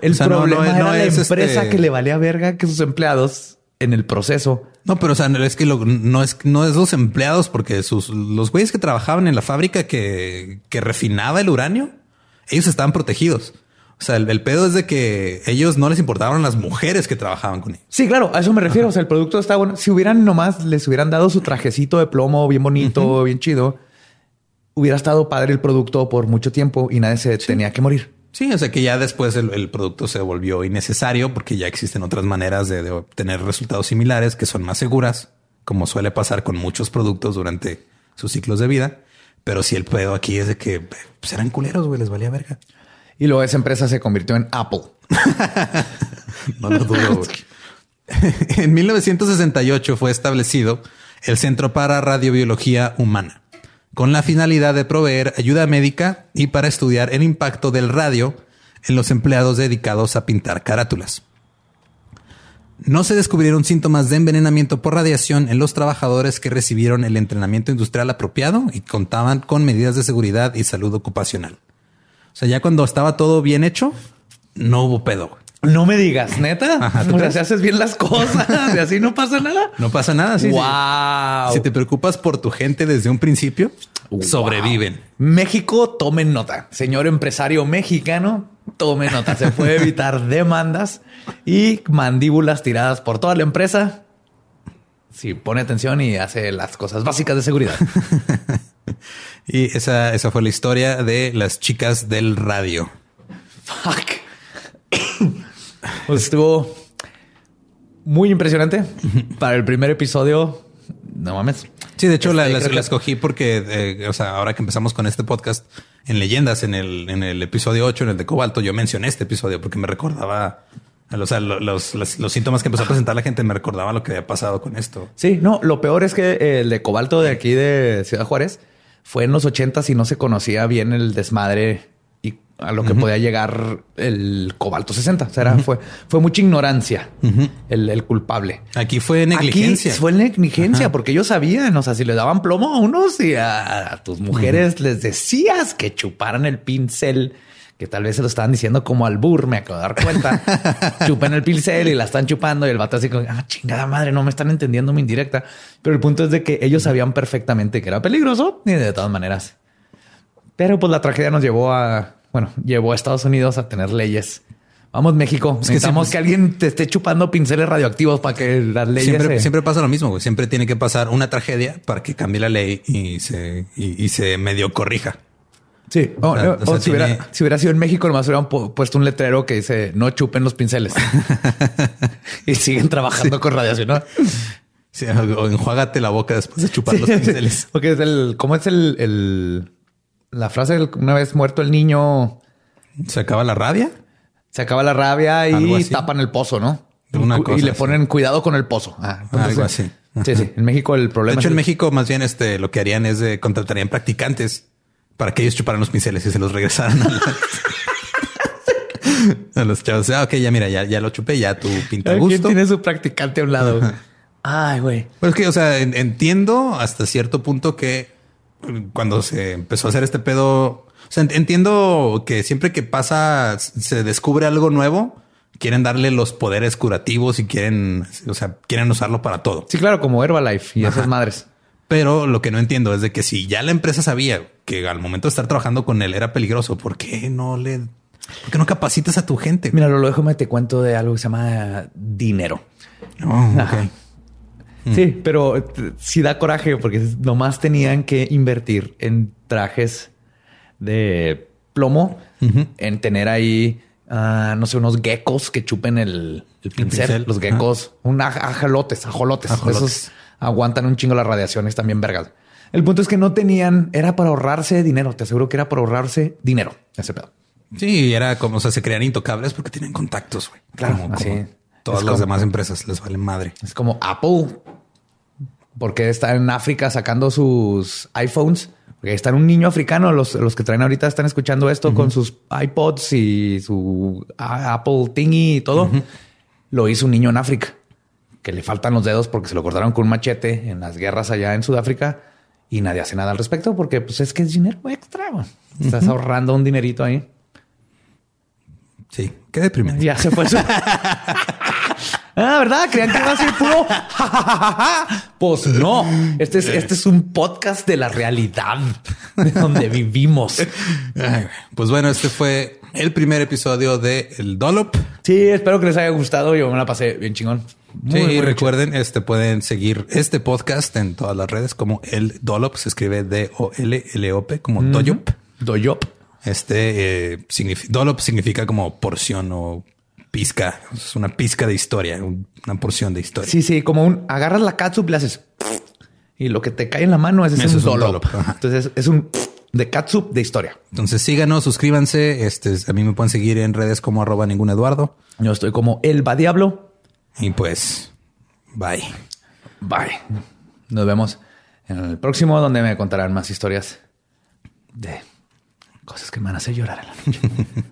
El problema era la empresa este que le valía verga que sus empleados en el proceso. No, pero o sea, es que no es no es los empleados porque sus los güeyes que trabajaban en la fábrica que, que refinaba el uranio, ellos estaban protegidos. O sea, el, pedo es de que ellos no les importaban las mujeres que trabajaban con ellos. Sí, claro, a eso me refiero. O sea, el producto está bueno. Si hubieran nomás les hubieran dado su trajecito de plomo bien bonito, bien chido, hubiera estado padre el producto por mucho tiempo y nadie se tenía que morir. Sí, o sea que ya después el, producto se volvió innecesario porque ya existen otras maneras de, obtener resultados similares que son más seguras, como suele pasar con muchos productos durante sus ciclos de vida. Pero si el pedo aquí es de que pues, eran culeros, güey, les valía verga. Y luego esa empresa se convirtió en Apple. no lo dudo. en 1968 fue establecido el Centro para Radiobiología Humana, con la finalidad de proveer ayuda médica y para estudiar el impacto del radio en los empleados dedicados a pintar carátulas. No se descubrieron síntomas de envenenamiento por radiación en los trabajadores que recibieron el entrenamiento industrial apropiado y contaban con medidas de seguridad y salud ocupacional. O sea, ya cuando estaba todo bien hecho, no hubo pedo. No me digas, neta. Ajá, si haces bien las cosas y así no pasa nada. No pasa nada. Sí, wow. Si te preocupas por tu gente desde un principio, sobreviven. México, tomen nota. Señor empresario mexicano, tome nota. Se puede evitar demandas y mandíbulas tiradas por toda la empresa. Si pone atención y hace las cosas básicas de seguridad. Y esa, esa fue la historia de las chicas del radio. Fuck. Pues estuvo muy impresionante para el primer episodio. No mames. Sí, de hecho la, escogí porque, eh, o sea, ahora que empezamos con este podcast en leyendas, en el, en el episodio 8, en el de Cobalto, yo mencioné este episodio porque me recordaba o sea, los, los, síntomas que empezó a presentar la gente me recordaba lo que había pasado con esto. Sí, no, lo peor es que el de cobalto de aquí de Ciudad Juárez fue en los ochentas y no se conocía bien el desmadre a lo que podía llegar el cobalto 60. O sea, fue, fue mucha ignorancia el, culpable. Aquí fue negligencia. Aquí fue negligencia porque ellos sabían, o sea, si le daban plomo a unos y a, tus mujeres les decías que chuparan el pincel que tal vez se lo estaban diciendo como al bur, me acabo de dar cuenta. Chupen el pincel y la están chupando y el vato así como, ah, chingada madre, no me están entendiendo mi indirecta. Pero el punto es de que ellos sabían perfectamente que era peligroso y de todas maneras. Pero pues la tragedia nos llevó a, bueno, llevó a Estados Unidos a tener leyes. Vamos, México. Necesitamos que, alguien te esté chupando pinceles radioactivos para que las leyes. Siempre, siempre pasa lo mismo. Siempre tiene que pasar una tragedia para que cambie la ley y se, y se medio corrija. Sí. o, si, hubiera, sido en México, nomás hubieran puesto un letrero que dice no chupen los pinceles y siguen trabajando con radiación. ¿no? Sí, o enjuágate la boca después de chupar los pinceles. Porque es el, ¿cómo es el, el la frase una vez muerto el niño? ¿Se acaba la rabia? Se acaba la rabia y tapan el pozo, ¿no? y le ponen cuidado con el pozo. Ah, algo así. Sí, sí. En México el problema. De hecho, en México más bien este lo que harían es de contratarían practicantes para que ellos chuparan los pinceles y se los regresaran. a los chavos. Ah, ok, ya mira, ya, ya lo chupé, ya tu pinta gusto. ¿Quién tiene su practicante a un lado? Ay, güey. Pues es que, o sea, entiendo hasta cierto punto que cuando se empezó a hacer este pedo, o sea, entiendo que siempre que pasa, se descubre algo nuevo, quieren darle los poderes curativos y quieren, o sea, quieren usarlo para todo. Sí, claro, como Herbalife y esas madres. Pero lo que no entiendo es de que si ya la empresa sabía que al momento de estar trabajando con él era peligroso, ¿por qué no le, por qué no capacitas a tu gente? Mira, lo déjame te cuento de algo que se llama dinero. Oh, Sí, pero sí da coraje porque nomás tenían que invertir en trajes de plomo, en tener ahí, ah, no sé, unos geckos que chupen el, pincel, los geckos, un ajolotes, ajolotes, ajolotes aguantan un chingo las radiaciones también vergas. El punto es que no tenían, era para ahorrarse dinero. Te aseguro que era para ahorrarse dinero ese pedo. Sí, era como, o sea, se crean intocables porque tienen contactos, güey. Claro, así. Todas las demás empresas les valen madre. Es como Apple, porque está en África sacando sus iPhones. Porque está un niño africano, los, los que traen ahorita están escuchando esto con sus iPods y su Apple Thingy y todo. Lo hizo un niño en África que le faltan los dedos porque se lo cortaron con un machete en las guerras allá en Sudáfrica y nadie hace nada al respecto porque pues es que es dinero extra. Estás ahorrando un dinerito ahí. Sí, qué deprimente. Ya se fue. Ah, ¿verdad? Creían que iba a ser puro. pues no. Este es, este es un podcast de la realidad de donde vivimos. pues bueno, este fue el primer episodio de El Dolop. Sí, espero que les haya gustado. Yo me la pasé bien chingón. sí, recuerden, este pueden seguir este podcast en todas las redes como El Dolop. Se escribe D-O-L-L-O-P como Doyop. Doyop. Este eh, significa como porción o pizca. Es una pizca de historia, una porción de historia. Sí, sí, como un agarras la catsup y le haces y lo que te cae en la mano es, un, dolop. Entonces es un de catsup de historia. Entonces síganos, suscríbanse. Este, a mí me pueden seguir en redes como arroba ningún Eduardo. Yo estoy como el va diablo. Y pues, bye. Bye. Nos vemos en el próximo donde me contarán más historias de cosas que me van a hacer llorar en la noche.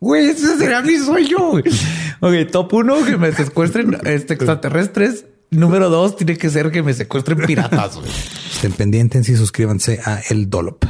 Güey, ese será mi sueño. Ok, top uno, que me secuestren este, extraterrestres. Número dos, tiene que ser que me secuestren piratas. Estén pendientes y suscríbanse a El Dolop.